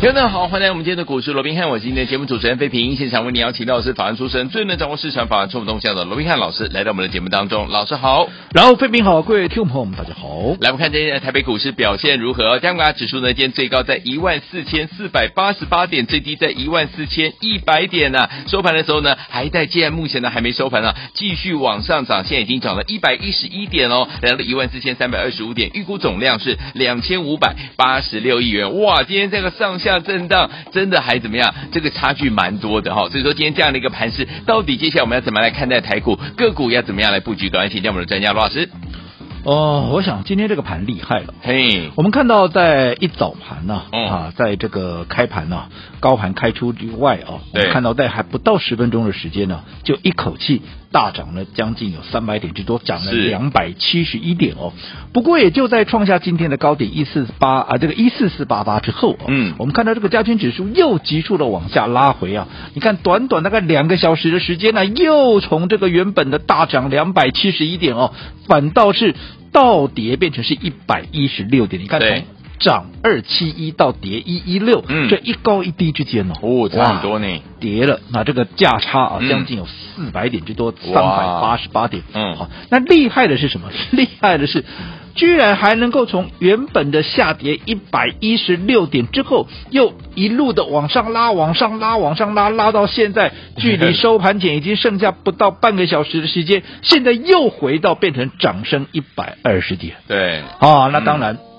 听众好，欢迎来我们今天的股市罗宾汉，我是今天的节目主持人费平。现场为你邀请到的是法案出身、最能掌握市场法案冲动向的罗宾汉老师，来到我们的节目当中。老师好，然后费平好，各位听众朋友们大家好。来，我们看今天的台北股市表现如何？加权指数呢，今天最高在一万四千四百八十八点，最低在一万四千一百点呢、啊。收盘的时候呢，还在，既然目前呢还没收盘啊，继续往上涨，现在已经涨了一百一十一点哦，来到了一万四千三百二十五点，预估总量是两千五百八十六亿元。哇，今天这个上下震荡。真的还怎么样？这个差距蛮多的哈，所以说今天这样的一个盘势，到底接下来我们要怎么来看待台股个股要怎么样来布局？赶快请教我们的专家罗老师。哦，我想今天这个盘厉害了。嘿，我们看到在一早盘呢、啊，嗯、啊，在这个开盘呢、啊，高盘开出之外啊，我们看到在还不到十分钟的时间呢、啊，就一口气大涨了将近有三百点之多，涨了两百七十一点哦。不过也就在创下今天的高点一四八啊，这个一四四八八之后、哦，嗯，我们看到这个加权指数又急速的往下拉回啊。你看，短短大概两个小时的时间呢、啊，又从这个原本的大涨两百七十一点哦，反倒是。倒跌变成是一百一十六点，你看从涨二七一到跌一一六，嗯，这一高一低之间哦，哦，差很多呢，跌了，那这个价差啊，将近有四百点之多，三百八十八点，嗯，好，那厉害的是什么？厉害的是。居然还能够从原本的下跌一百一十六点之后，又一路的往上拉，往上拉，往上拉，拉到现在，距离收盘前已经剩下不到半个小时的时间，现在又回到变成涨升一百二十点。对，啊，那当然。嗯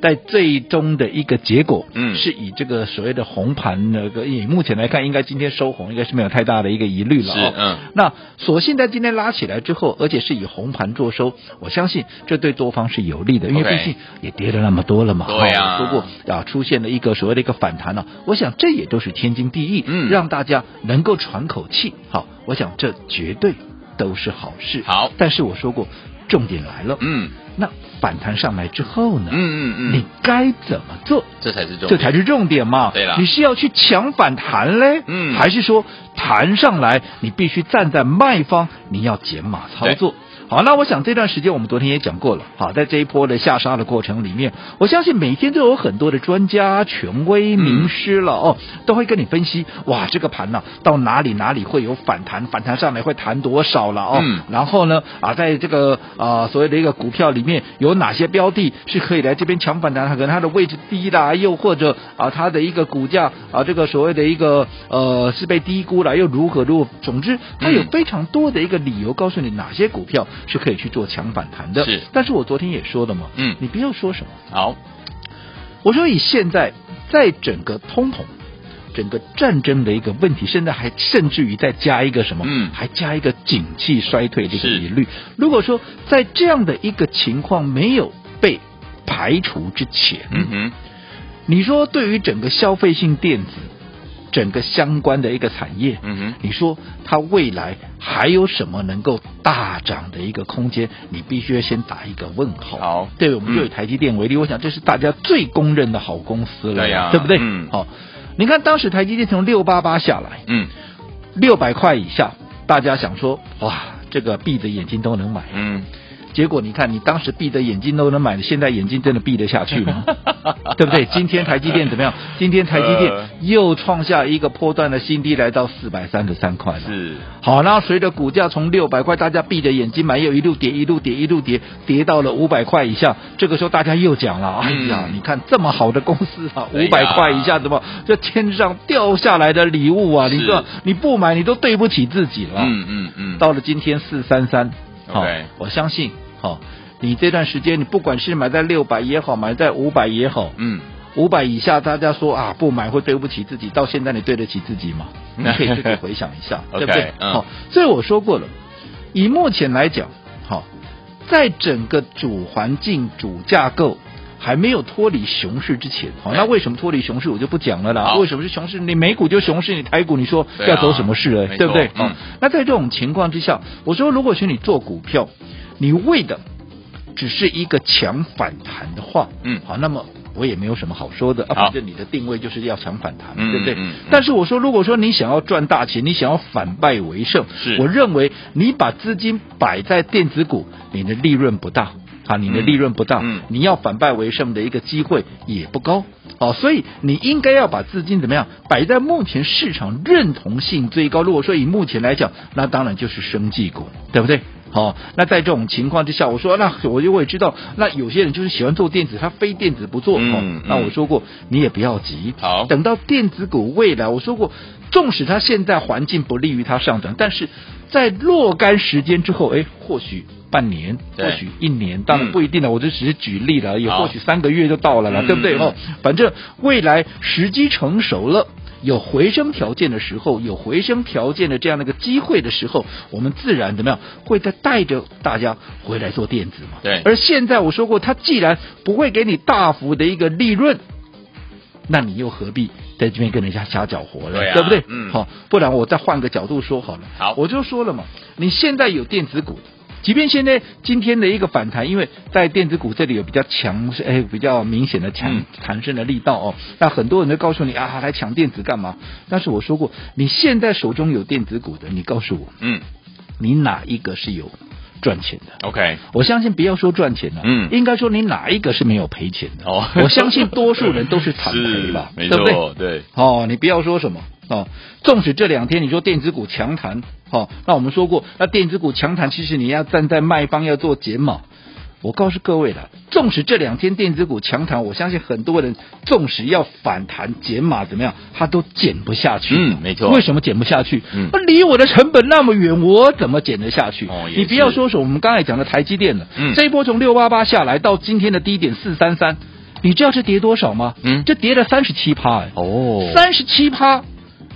在最终的一个结果，嗯，是以这个所谓的红盘那个，以目前来看，应该今天收红，应该是没有太大的一个疑虑了，哦，嗯，那所幸在今天拉起来之后，而且是以红盘作收，我相信这对多方是有利的，因为毕竟也跌了那么多了嘛，对呀，如果啊出现了一个所谓的一个反弹呢，我想这也都是天经地义，嗯，让大家能够喘口气，好，我想这绝对都是好事，好，但是我说过，重点来了，嗯。那反弹上来之后呢？嗯嗯嗯，你该怎么做？这才是重，这才是重点嘛。对了，你是要去抢反弹嘞？嗯，还是说弹上来你必须站在卖方，你要减码操作？好，那我想这段时间我们昨天也讲过了。好，在这一波的下杀的过程里面，我相信每天都有很多的专家、权威、名师了、嗯、哦，都会跟你分析。哇，这个盘呢、啊，到哪里哪里会有反弹？反弹上来会弹多少了哦？嗯。然后呢，啊，在这个啊所谓的一个股票里面，有哪些标的是可以来这边抢反弹？可能它的位置低啦，又或者啊它的一个股价啊这个所谓的一个呃是被低估了，又如何如何？总之，它有非常多的一个理由告诉你哪些股票。是可以去做强反弹的，是。但是我昨天也说了嘛，嗯，你不要说什么。好，我说以现在在整个通膨、整个战争的一个问题，现在还甚至于再加一个什么，嗯，还加一个景气衰退的一个疑虑。如果说在这样的一个情况没有被排除之前，嗯哼，你说对于整个消费性电子。整个相关的一个产业，嗯哼，你说它未来还有什么能够大涨的一个空间？你必须要先打一个问号。好，对，我们就以台积电为例，嗯、我想这是大家最公认的好公司了，对呀、啊，对不对？嗯，好，你看当时台积电从六八八下来，嗯，六百块以下，大家想说，哇，这个闭着眼睛都能买，嗯。结果你看，你当时闭着眼睛都能买，现在眼睛真的闭得下去吗？对不对？今天台积电怎么样？今天台积电又创下一个波段的新低，来到四百三十三块了。是。好，然后随着股价从六百块，大家闭着眼睛买，又一路跌，一路跌，一路跌，跌到了五百块以下。这个时候大家又讲了：哎呀，嗯、你看这么好的公司啊，五百块以下怎么这天上掉下来的礼物啊？你说你不买，你都对不起自己了。嗯嗯嗯。到了今天四三三，好，我相信。好，你这段时间你不管是买在六百也好，买在五百也好，嗯，五百以下大家说啊不买会对不起自己，到现在你对得起自己吗？你可以自己回想一下，对不对？好，所以我说过了，以目前来讲，好，在整个主环境、主架构还没有脱离熊市之前，好，对那为什么脱离熊市我就不讲了啦？为什么是熊市？你美股就熊市，你台股你说要走什么市了，没错对不对？嗯好，那在这种情况之下，我说如果是你做股票，你为的只是一个强反弹的话，嗯好，那么。我也没有什么好说的啊，反正你的定位就是要强反弹，嗯对不对？嗯嗯但是我说，如果说你想要赚大钱，你想要反败为胜，是我认为你把资金摆在电子股，你的利润不大。啊，你的利润不大，嗯嗯你要反败为胜的一个机会也不高，哦，所以你应该要把资金怎么样摆在目前市场认同性最高。如果说以目前来讲，那当然就是生技股，对不对？好、哦，那在这种情况之下，我说那我就会知道，那有些人就是喜欢做电子，他非电子不做。嗯那我说过，你也不要急，好等到电子股未来，我说过，纵使它现在环境不利于它上涨，但是在若干时间之后，哎，或许。半年，或许一年，当然不一定了。嗯、我就只是举例了，也好或许三个月就到了了，嗯对不对？嗯哦，反正未来时机成熟了，有回升条件的时候，有回升条件的这样的一个机会的时候，我们自然怎么样会再带着大家回来做电子嘛？对。而现在我说过，它既然不会给你大幅的一个利润，那你又何必在这边跟人家瞎搅和呢？对啊对不对？嗯。好，不然我再换个角度说好了。好，我就说了嘛，你现在有电子股。即便现在今天的一个反弹，因为在电子股这里有比较强，哎，比较明显的强弹升的力道哦。那很多人都告诉你啊，来抢电子干嘛？但是我说过，你现在手中有电子股的，你告诉我，嗯，你哪一个是有赚钱的？OK，我相信不要说赚钱了，嗯，应该说你哪一个是没有赔钱的？哦，我相信多数人都是惨赔吧，没错，对不对？对，哦，你不要说什么。哦，纵使这两天你说电子股强弹，哦，那我们说过，那电子股强弹，其实你要站在卖方要做减码。我告诉各位了，纵使这两天电子股强弹，我相信很多人纵使要反弹减码怎么样，他都减不下去。嗯，没错。为什么减不下去？嗯，那离我的成本那么远，我怎么减得下去？哦，你不要说说我们刚才讲的台积电了，嗯，这一波从六八八下来到今天的低点四三三，你知道这跌多少吗？嗯，这跌了三十七趴，哎，哦，三十七趴。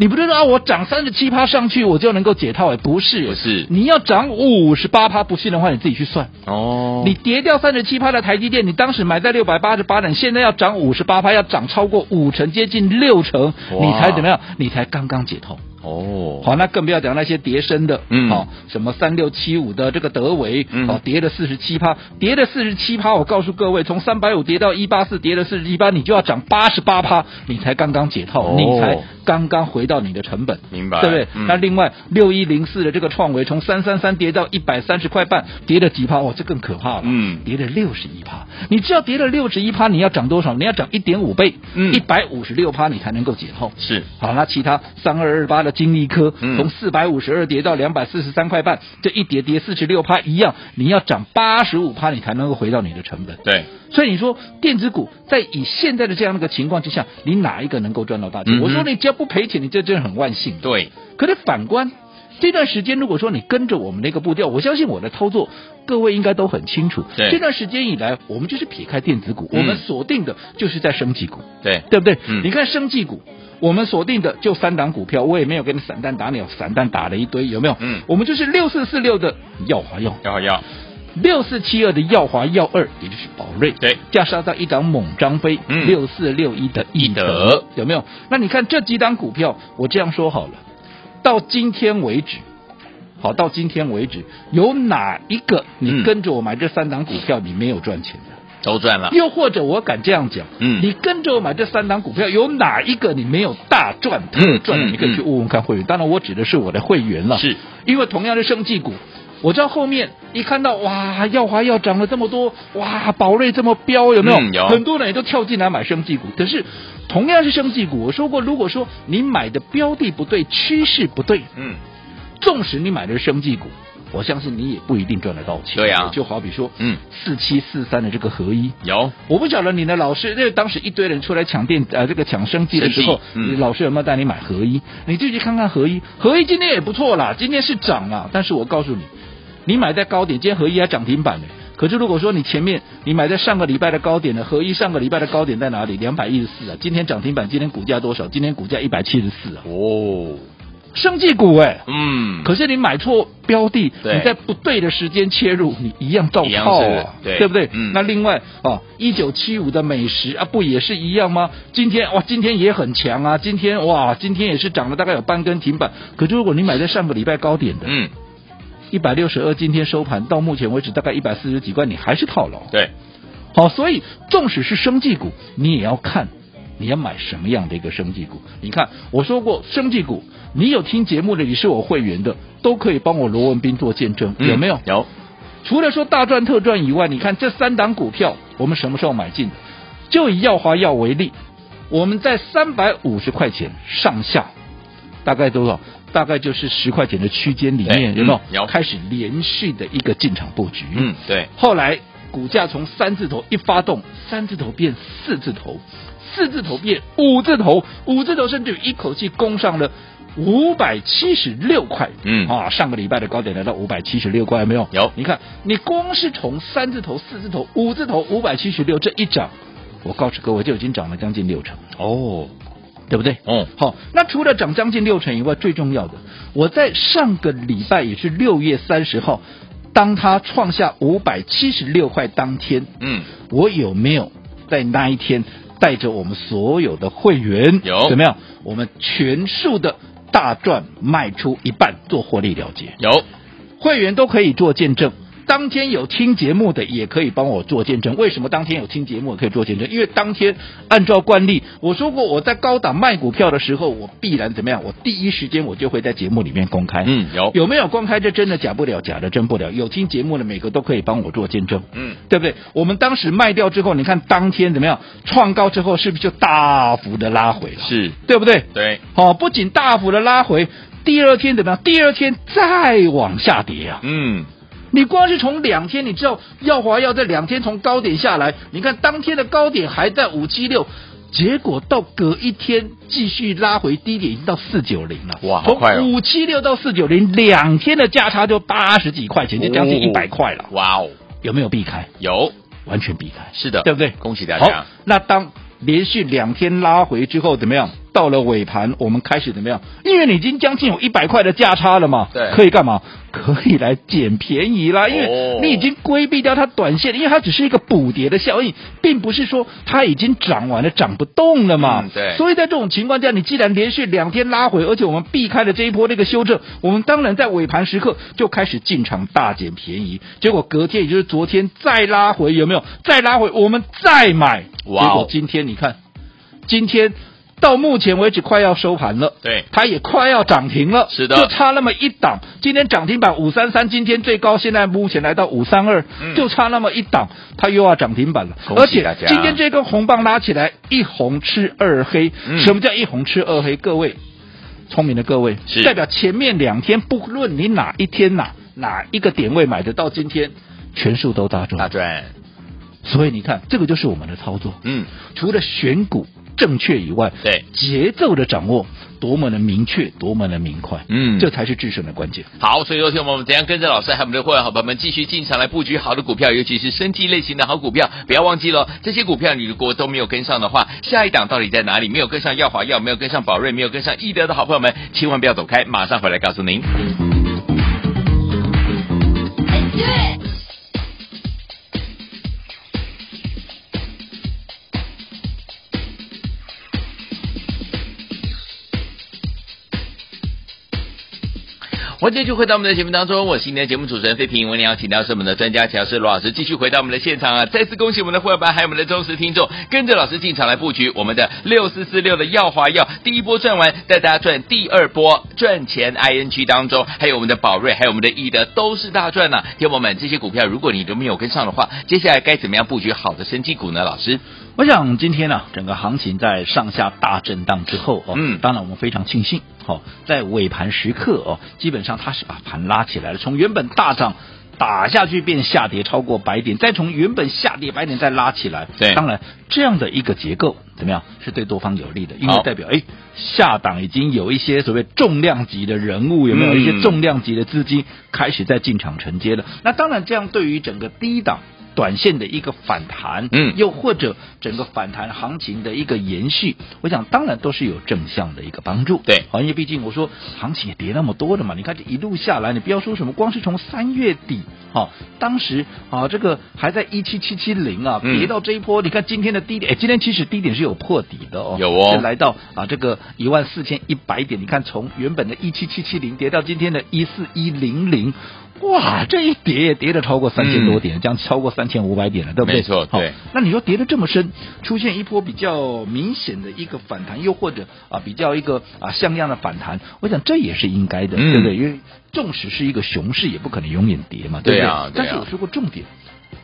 你不知道我涨三十七趴上去，我就能够解套？哎，不是，不是，你要涨五十八趴，不信的话，你自己去算。哦，你跌掉三十七趴的台积电，你当时买在六百八十八点，现在要涨五十八趴，要涨超过五成，接近六成，你才怎么样？你才刚刚解套。哦，好，那更不要讲那些跌升的，嗯，好，什么三六七五的这个德维，嗯，好，跌了四十七趴，跌了四十七趴，我告诉各位，从三百五跌到一八四，跌了四十七趴，你就要涨八十八趴，你才刚刚解套，哦，你才刚刚回到你的成本，明白，对不对？嗯、那另外六一零四的这个创维，从三三三跌到一百三十块半，跌了几趴？哦，这更可怕了，嗯，跌了六十一趴，你知道跌了六十一趴，你要涨多少？你要涨一点五倍，嗯，一百五十六趴，你才能够解套。是，好，那其他三二二八的金利科。嗯从四百五十二跌到两百四十三块半，这一跌跌四十六趴一样，你要涨八十五趴，你才能够回到你的成本。对，所以你说电子股在以现在的这样的一个情况之下，你哪一个能够赚到大钱？嗯、我说你只要不赔钱，你这真的很万幸。对，可是反观这段时间，如果说你跟着我们那个步调，我相信我的操作，各位应该都很清楚。对，这段时间以来，我们就是撇开电子股，嗯、我们锁定的就是在生技股。对，对不对？嗯，你看生技股。我们锁定的就三档股票，我也没有给你散弹打鸟，散弹打了一堆，有没有？嗯，我们就是六四四六的耀华药，耀华耀，六四七二的耀华耀二，也就是宝瑞，对，加上到一档猛张飞，嗯，六四六一的易德，有没有？那你看这几档股票，我这样说好了，到今天为止，好，到今天为止，有哪一个你跟着我买这三档股票，你没有赚钱的？都赚了，又或者我敢这样讲，嗯，你跟着我买这三档股票，有哪一个你没有大赚特赚的？你可以去问问看会员。当然，我指的是我的会员了，是因为同样是生技股，我知道后面一看到哇，耀华要涨了这么多，哇，宝瑞这么飙，有没有？嗯、有。很多人也都跳进来买生技股，可是同样是生技股，我说过，如果说你买的标的不对，趋势不对，嗯，纵使你买的是生技股。我相信你也不一定赚得到钱。对呀、啊，就好比说，嗯，四七四三的这个合一有，我不晓得你的老师，因为当时一堆人出来抢电呃这个抢生机的时候，嗯、老师有没有带你买合一？你就去看看合一，合一今天也不错啦，今天是涨了。但是我告诉你，你买在高点，今天合一还涨停板呢。可是如果说你前面你买在上个礼拜的高点的合一，上个礼拜的高点在哪里？两百一十四啊，今天涨停板，今天股价多少？今天股价一百七十四啊。哦。生技股哎，嗯，可是你买错标的，你在不对的时间切入，你一样照套啊，对，对不对？嗯，那另外哦，一九七五的美食啊，不也是一样吗？今天哇，今天也很强啊，今天哇，今天也是涨了大概有半根停板。可是如果你买在上个礼拜高点的，嗯，一百六十二，今天收盘到目前为止大概一百四十几块，你还是套牢。对，好，所以纵使是生技股，你也要看。你要买什么样的一个生技股？你看，我说过生技股，你有听节目的，你是我会员的，都可以帮我罗文斌做见证，有没有？嗯、有。除了说大赚特赚以外，你看这三档股票，我们什么时候买进？就以耀华药为例，我们在三百五十块钱上下，大概多少？大概就是十块钱的区间里面，有没有？嗯、有。开始连续的一个进场布局。嗯，对。后来股价从三字头一发动，三字头变四字头。四字头变五字头，五字头甚至于一口气攻上了五百七十六块。嗯啊，上个礼拜的高点来到五百七十六块，有没有？有。你看，你光是从三字头、四字头、五字头五百七十六这一涨，我告诉各位就已经涨了将近六成哦，对不对？嗯。好，那除了涨将近六成以外，最重要的，我在上个礼拜也是六月三十号，当它创下五百七十六块当天，嗯，我有没有在那一天？带着我们所有的会员有怎么样？我们全数的大赚卖出一半做获利了结，有会员都可以做见证。当天有听节目的也可以帮我做见证。为什么当天有听节目可以做见证？因为当天按照惯例，我说过我在高档卖股票的时候，我必然怎么样？我第一时间我就会在节目里面公开。嗯，有有没有公开？这真的假不了，假的真不了。有听节目的每个都可以帮我做见证。嗯，对不对？我们当时卖掉之后，你看当天怎么样？创高之后是不是就大幅的拉回了？是对不对？对。好、哦，不仅大幅的拉回，第二天怎么样？第二天再往下跌啊。嗯。你光是从两天，你知道耀华要在两天从高点下来，你看当天的高点还在五七六，结果到隔一天继续拉回低点，已经到四九零了。哇，好快哦！从五七六到四九零，两天的价差就八十几块钱，就将近一百块了。哇哦，有没有避开？有，完全避开。是的，对不对？恭喜大家。好，那当连续两天拉回之后，怎么样？到了尾盘，我们开始怎么样？因为你已经将近有一百块的价差了嘛，对，可以干嘛？可以来捡便宜啦，因为你已经规避掉它短线，因为它只是一个补跌的效应，并不是说它已经涨完了，涨不动了嘛。嗯、对。所以在这种情况下，你既然连续两天拉回，而且我们避开了这一波那个修正，我们当然在尾盘时刻就开始进场大捡便宜。结果隔天，也就是昨天再拉回，有没有？再拉回，我们再买。哇、哦！结果今天你看，今天。到目前为止快要收盘了，对，它也快要涨停了，是的，就差那么一档。今天涨停板五三三，今天最高现在目前来到五三二，就差那么一档，它又要涨停板了。而且今天这根红棒拉起来，一红吃二黑。嗯、什么叫一红吃二黑？各位聪明的各位，是代表前面两天不论你哪一天哪哪一个点位买的到，今天全数都大赚，大赚。所以你看，这个就是我们的操作。嗯，除了选股。正确以外，对节奏的掌握多么的明确，多么的明快，嗯，这才是制胜的关键。好，所以昨天我们怎样跟着老师还有我们的会员好朋友们继续进场来布局好的股票，尤其是升级类型的好股票，不要忘记了这些股票，你如果都没有跟上的话，下一档到底在哪里？没有跟上耀华药，没有跟上宝瑞，没有跟上易德的好朋友们，千万不要走开，马上回来告诉您。欢迎继续回到我们的节目当中，我是今天的节目主持人费平。我们要请到是我们的专家乔师罗老师，继续回到我们的现场啊！再次恭喜我们的会员班，还有我们的忠实听众，跟着老师进场来布局我们的六四四六的耀华药，第一波赚完，带大家赚第二波赚钱。ING 当中还有我们的宝瑞，还有我们的易德，都是大赚呐、啊！听友们，这些股票如果你都没有跟上的话，接下来该怎么样布局好的生机股呢？老师，我想今天呢、啊，整个行情在上下大震荡之后哦，嗯，当然我们非常庆幸。好，在尾盘时刻哦，基本上它是把盘拉起来了，从原本大涨打下去变下跌超过百点，再从原本下跌百点再拉起来。对，当然这样的一个结构怎么样，是对多方有利的，因为代表哎下档已经有一些所谓重量级的人物，有没有一些重量级的资金开始在进场承接了？那当然这样对于整个低档。短线的一个反弹，嗯，又或者整个反弹行情的一个延续，我想当然都是有正向的一个帮助。对，好，因为毕竟我说行情也跌那么多的嘛，你看这一路下来，你不要说什么，光是从三月底，哈、哦，当时啊这个还在一七七七零啊，跌到这一波，嗯、你看今天的低点，哎，今天其实低点是有破底的哦，有哦，来到啊这个一万四千一百点，你看从原本的一七七七零跌到今天的一四一零零。哇，这一跌也跌了超过三千多点，将、嗯、超过三千五百点了，对不对？没错，对。那你说跌的这么深，出现一波比较明显的一个反弹，又或者啊比较一个啊像样的反弹，我想这也是应该的，嗯、对不对？因为纵使是一个熊市，也不可能永远跌嘛，对不对？对啊、但是我说过重点。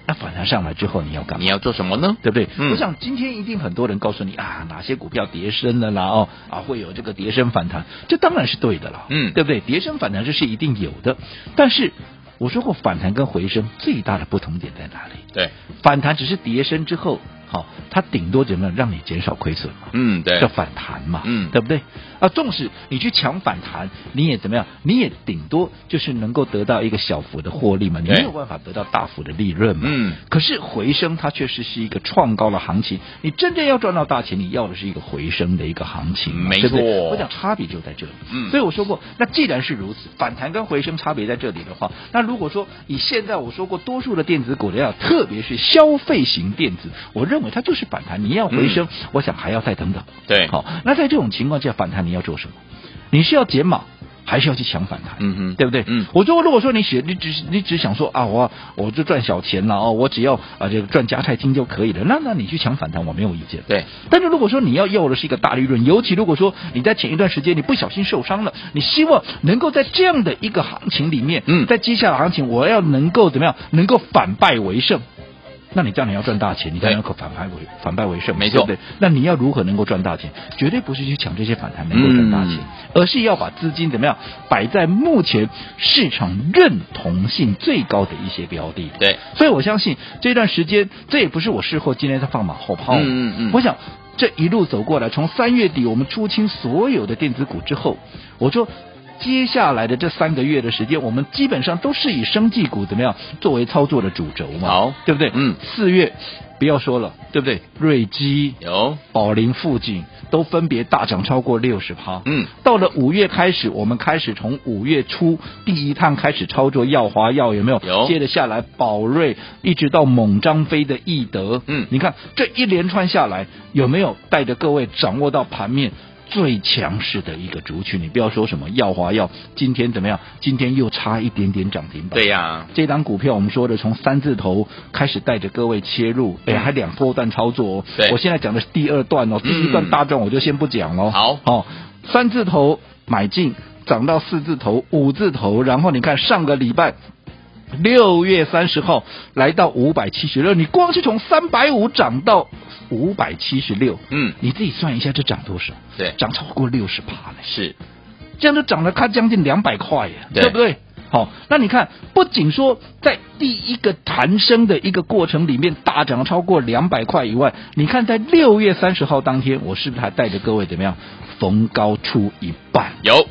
那反弹上来之后，你要干嘛？你要做什么呢？对不对？嗯、我想今天一定很多人告诉你啊，哪些股票跌升了啦？哦啊，会有这个跌升反弹，这当然是对的了，嗯，对不对？跌升反弹这是一定有的，但是我说过反弹跟回升最大的不同点在哪里？对，反弹只是跌升之后。好，它顶多怎么样让你减少亏损嘛？嗯，对，叫反弹嘛，嗯，对不对？啊，纵使你去抢反弹，你也怎么样？你也顶多就是能够得到一个小幅的获利嘛，你没有办法得到大幅的利润嘛。嗯，可是回升它确实是一个创高的行情，你真正要赚到大钱，你要的是一个回升的一个行情，没错。对对？我讲差别就在这里。嗯，所以我说过，那既然是如此，反弹跟回升差别在这里的话，那如果说以现在我说过，多数的电子股的要，特别是消费型电子，我认为它就是反弹。你要回升，嗯、我想还要再等等。对，好，那在这种情况下反弹，你要做什么？你是要减码，还是要去抢反弹？嗯哼，对不对？嗯，我就如果说你写，你只你只想说啊，我我就赚小钱了哦，我只要啊这个赚加菜金就可以了。那那你去抢反弹，我没有意见。对，但是如果说你要要的是一个大利润，尤其如果说你在前一段时间你不小心受伤了，你希望能够在这样的一个行情里面，嗯，在接下来行情，我要能够怎么样，能够反败为胜。那你这样你要赚大钱，你才能够反败为反败为胜，没错，对对？那你要如何能够赚大钱？绝对不是去抢这些反弹能够赚大钱，嗯、而是要把资金怎么样摆在目前市场认同性最高的一些标的。对，所以我相信这段时间，这也不是我事后今天在放马后炮。嗯嗯嗯，我想这一路走过来，从三月底我们出清所有的电子股之后，我说。接下来的这三个月的时间，我们基本上都是以生技股怎么样作为操作的主轴嘛？好，对不对？嗯，四月不要说了，对不对？瑞基有宝林富锦都分别大涨超过六十趴。嗯，到了五月开始，我们开始从五月初第一趟开始操作耀华药有没有？有。接着下来宝瑞，一直到猛张飞的易德。嗯，你看这一连串下来，有没有带着各位掌握到盘面？最强势的一个族群，你不要说什么耀华药，今天怎么样？今天又差一点点涨停板。对呀、啊，这档股票我们说的从三字头开始带着各位切入，哎，还两波段操作哦。对，我现在讲的是第二段哦，第一段大段我就先不讲了。好，哦，三字头买进，涨到四字头、五字头，然后你看上个礼拜六月三十号来到五百七十六，你光是从三百五涨到。五百七十六，嗯，你自己算一下，这涨多少？对，涨超过六十趴了。是，这样就涨了，它将近两百块耶，对，对不对？好，那你看，不仅说在第一个弹升的一个过程里面大涨超过两百块以外，你看在六月三十号当天，我是不是还带着各位怎么样逢高出一半？有，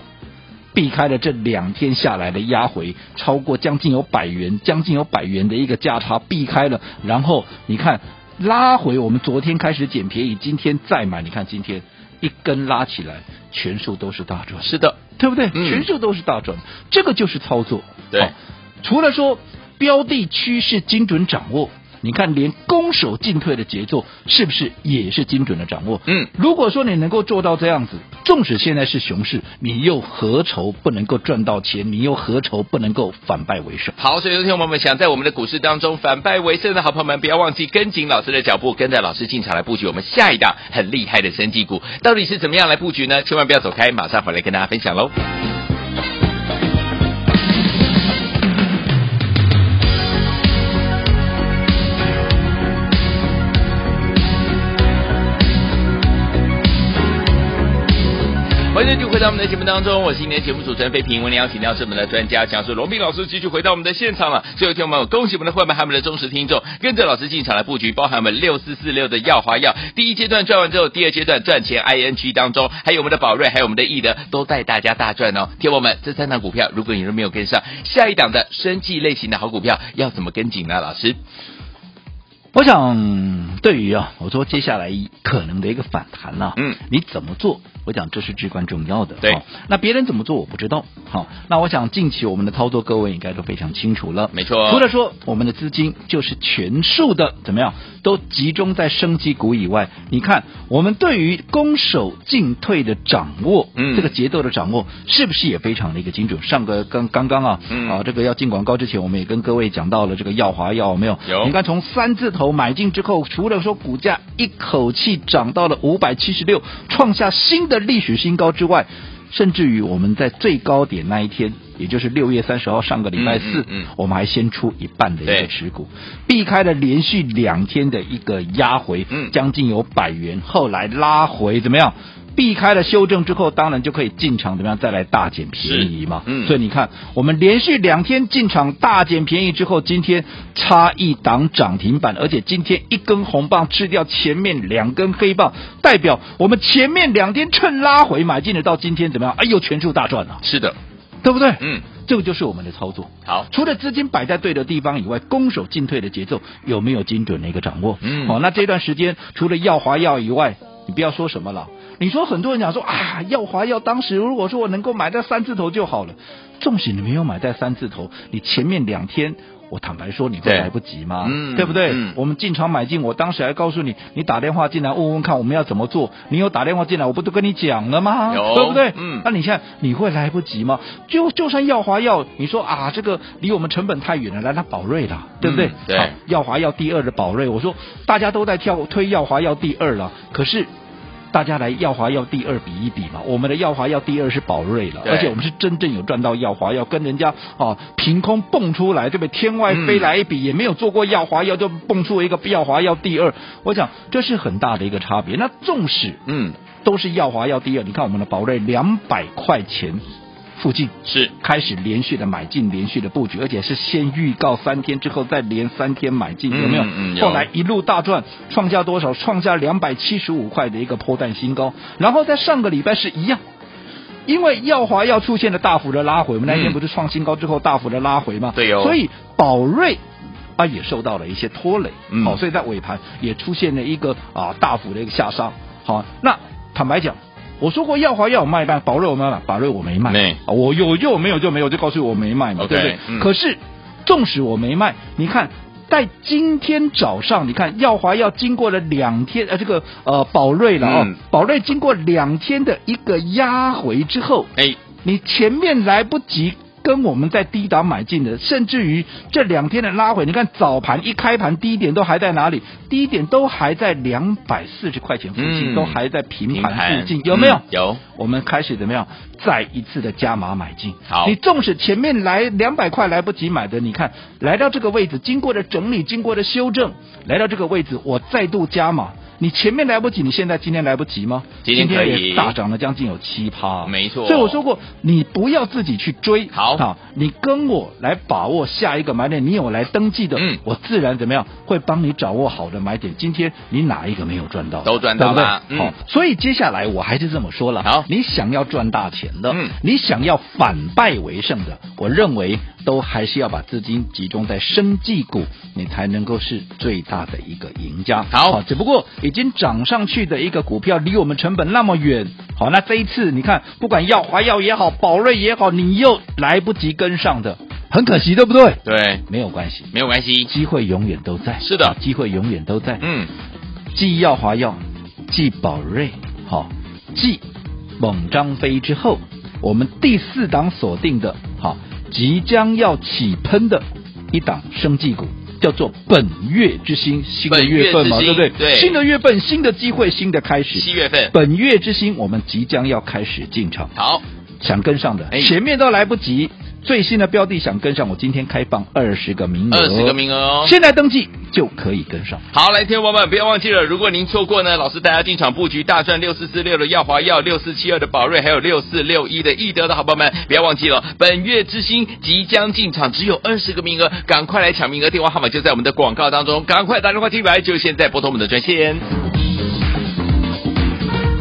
避开了这两天下来的压回，超过将近有百元，将近有百元的一个价差，避开了，然后你看。拉回，我们昨天开始捡便宜，今天再买，你看今天一根拉起来，全数都是大赚。是的，对不对？嗯、全数都是大赚，这个就是操作。对，除了说标的趋势精准掌握。你看，连攻守进退的节奏是不是也是精准的掌握？嗯，如果说你能够做到这样子，纵使现在是熊市，你又何愁不能够赚到钱？你又何愁不能够反败为胜？好，所以昨天我们想在我们的股市当中反败为胜的好朋友们，不要忘记跟紧老师的脚步，跟着老师进场来布局我们下一档很厉害的生技股，到底是怎么样来布局呢？千万不要走开，马上回来跟大家分享喽。回到我们的节目当中，我是今天节目主持人费平。我们邀请到是我们的专家讲师罗斌老师，继续回到我们的现场了。最后一天，我们有恭喜我们的会员还有我们的忠实听众，跟着老师进场来布局，包含我们六四四六的耀华药，第一阶段赚完之后，第二阶段赚钱 ING 当中，还有我们的宝瑞，还有我们的易德，都带大家大赚哦。听我们这三档股票，如果你都没有跟上，下一档的生计类型的好股票要怎么跟紧呢？老师？我想，对于啊，我说接下来可能的一个反弹呢、啊，嗯，你怎么做？我讲这是至关重要的。对、哦，那别人怎么做我不知道。好、哦，那我想近期我们的操作，各位应该都非常清楚了。没错。除了说我们的资金就是全数的怎么样，都集中在升级股以外，你看我们对于攻守进退的掌握，嗯，这个节奏的掌握是不是也非常的一个精准？上个刚刚刚啊，嗯、啊，这个要进广告之前，我们也跟各位讲到了这个耀华药有没有？有。你看从三字头买进之后，除了说股价一口气涨到了五百七十六，创下新的历史新高之外，甚至于我们在最高点那一天，也就是六月三十号上个礼拜四，嗯，嗯嗯。我们还先出一半的一个持股，避开了连续两天的一个压回，嗯，将近有百元，后来拉回怎么样？避开了修正之后，当然就可以进场，怎么样再来大捡便宜嘛？嗯，所以你看，我们连续两天进场大捡便宜之后，今天差一档涨停板，而且今天一根红棒吃掉前面两根黑棒，代表我们前面两天趁拉回买进的，到今天怎么样？哎呦，全数大赚了！是的，对不对？嗯，这个就是我们的操作。好，除了资金摆在对的地方以外，攻守进退的节奏有没有精准的一个掌握？嗯，好，那这段时间除了耀华药以外，你不要说什么了。你说很多人讲说啊，耀华要当时如果说我能够买在三字头就好了，纵使你没有买在三字头，你前面两天我坦白说你会来不及吗？嗯，对不对？嗯，我们进场买进，我当时还告诉你，你打电话进来问问看我们要怎么做，你有打电话进来，我不都跟你讲了吗？对不对？嗯，那你现在你会来不及吗？就就算耀华药，你说啊，这个离我们成本太远了，来那宝瑞了，对不对？嗯，对，好，耀华药第二的宝瑞，我说大家都在跳推耀华药第二了，可是。大家来耀华药第二比一比嘛，我们的耀华药第二是宝瑞了，而且我们是真正有赚到耀华药，跟人家啊凭空蹦出来，对不对？天外飞来一笔，嗯、也没有做过耀华药，就蹦出一个耀华药第二，我想这是很大的一个差别。那纵使嗯都是耀华药第二，你看我们的宝瑞两百块钱。附近是开始连续的买进，连续的布局，而且是先预告三天之后再连三天买进，有没有？嗯，后来一路大赚，创下多少？创下两百七十五块的一个破蛋新高。然后在上个礼拜是一样，因为耀华要出现了大幅的拉回，我们那天不是创新高之后大幅的拉回吗？对哦。所以宝瑞啊也受到了一些拖累，嗯，好，所以在尾盘也出现了一个啊大幅的一个下杀。好，那坦白讲。我说过耀华要我卖半，宝瑞我卖了，宝瑞我没卖。没，我有就没有就没有，就告诉我没卖嘛，okay, 对不对？嗯、可是纵使我没卖，你看在今天早上，你看耀华要经过了两天，呃，这个呃宝瑞了哦，宝、嗯、瑞经过两天的一个压回之后，哎，你前面来不及。跟我们在低档买进的，甚至于这两天的拉回，你看早盘一开盘低点都还在哪里？低点都还在两百四十块钱附近，嗯、都还在平盘附近，有没有？嗯、有。我们开始怎么样？再一次的加码买进。好，你纵使前面来两百块来不及买的，你看来到这个位置，经过了整理，经过了修正，来到这个位置，我再度加码。你前面来不及，你现在今天来不及吗？今天可以，天也大涨了将近有七趴，没错。所以我说过，你不要自己去追，好，好，你跟我来把握下一个买点。你有来登记的，嗯，我自然怎么样会帮你掌握好的买点。今天你哪一个没有赚到？都赚到了？好，所以接下来我还是这么说了，好，你想要赚大钱的，嗯，你想要反败为胜的，我认为都还是要把资金集中在生技股，你才能够是最大的一个赢家。好，好，只不过已经涨上。去的一个股票离我们成本那么远，好，那这一次你看，不管药华药也好，宝瑞也好，你又来不及跟上的，很可惜，对不对？对，没有关系，没有关系，机会永远都在。是的，机会永远都在。嗯，继耀华药，继宝瑞，好，继猛张飞之后，我们第四档锁定的，好，即将要起喷的一档生技股。叫做本月之星，新的月份嘛，对不对？对，新的月份，新的机会，新的开始。七月份，本月之星，我们即将要开始进场。好，想跟上的，前面都来不及。最新的标的想跟上，我今天开放二十个名额，二十个名额哦，现在登记就可以跟上。好，来，听众朋友们不要忘记了，如果您错过呢，老师带大家进场布局大赚六四四六的耀华耀，六四七二的宝瑞，还有六四六一的易德的好朋友们，不要忘记了，本月之星即将进场，只有二十个名额，赶快来抢名额，电话号码就在我们的广告当中，赶快打电话进来，就现在拨通我们的专线。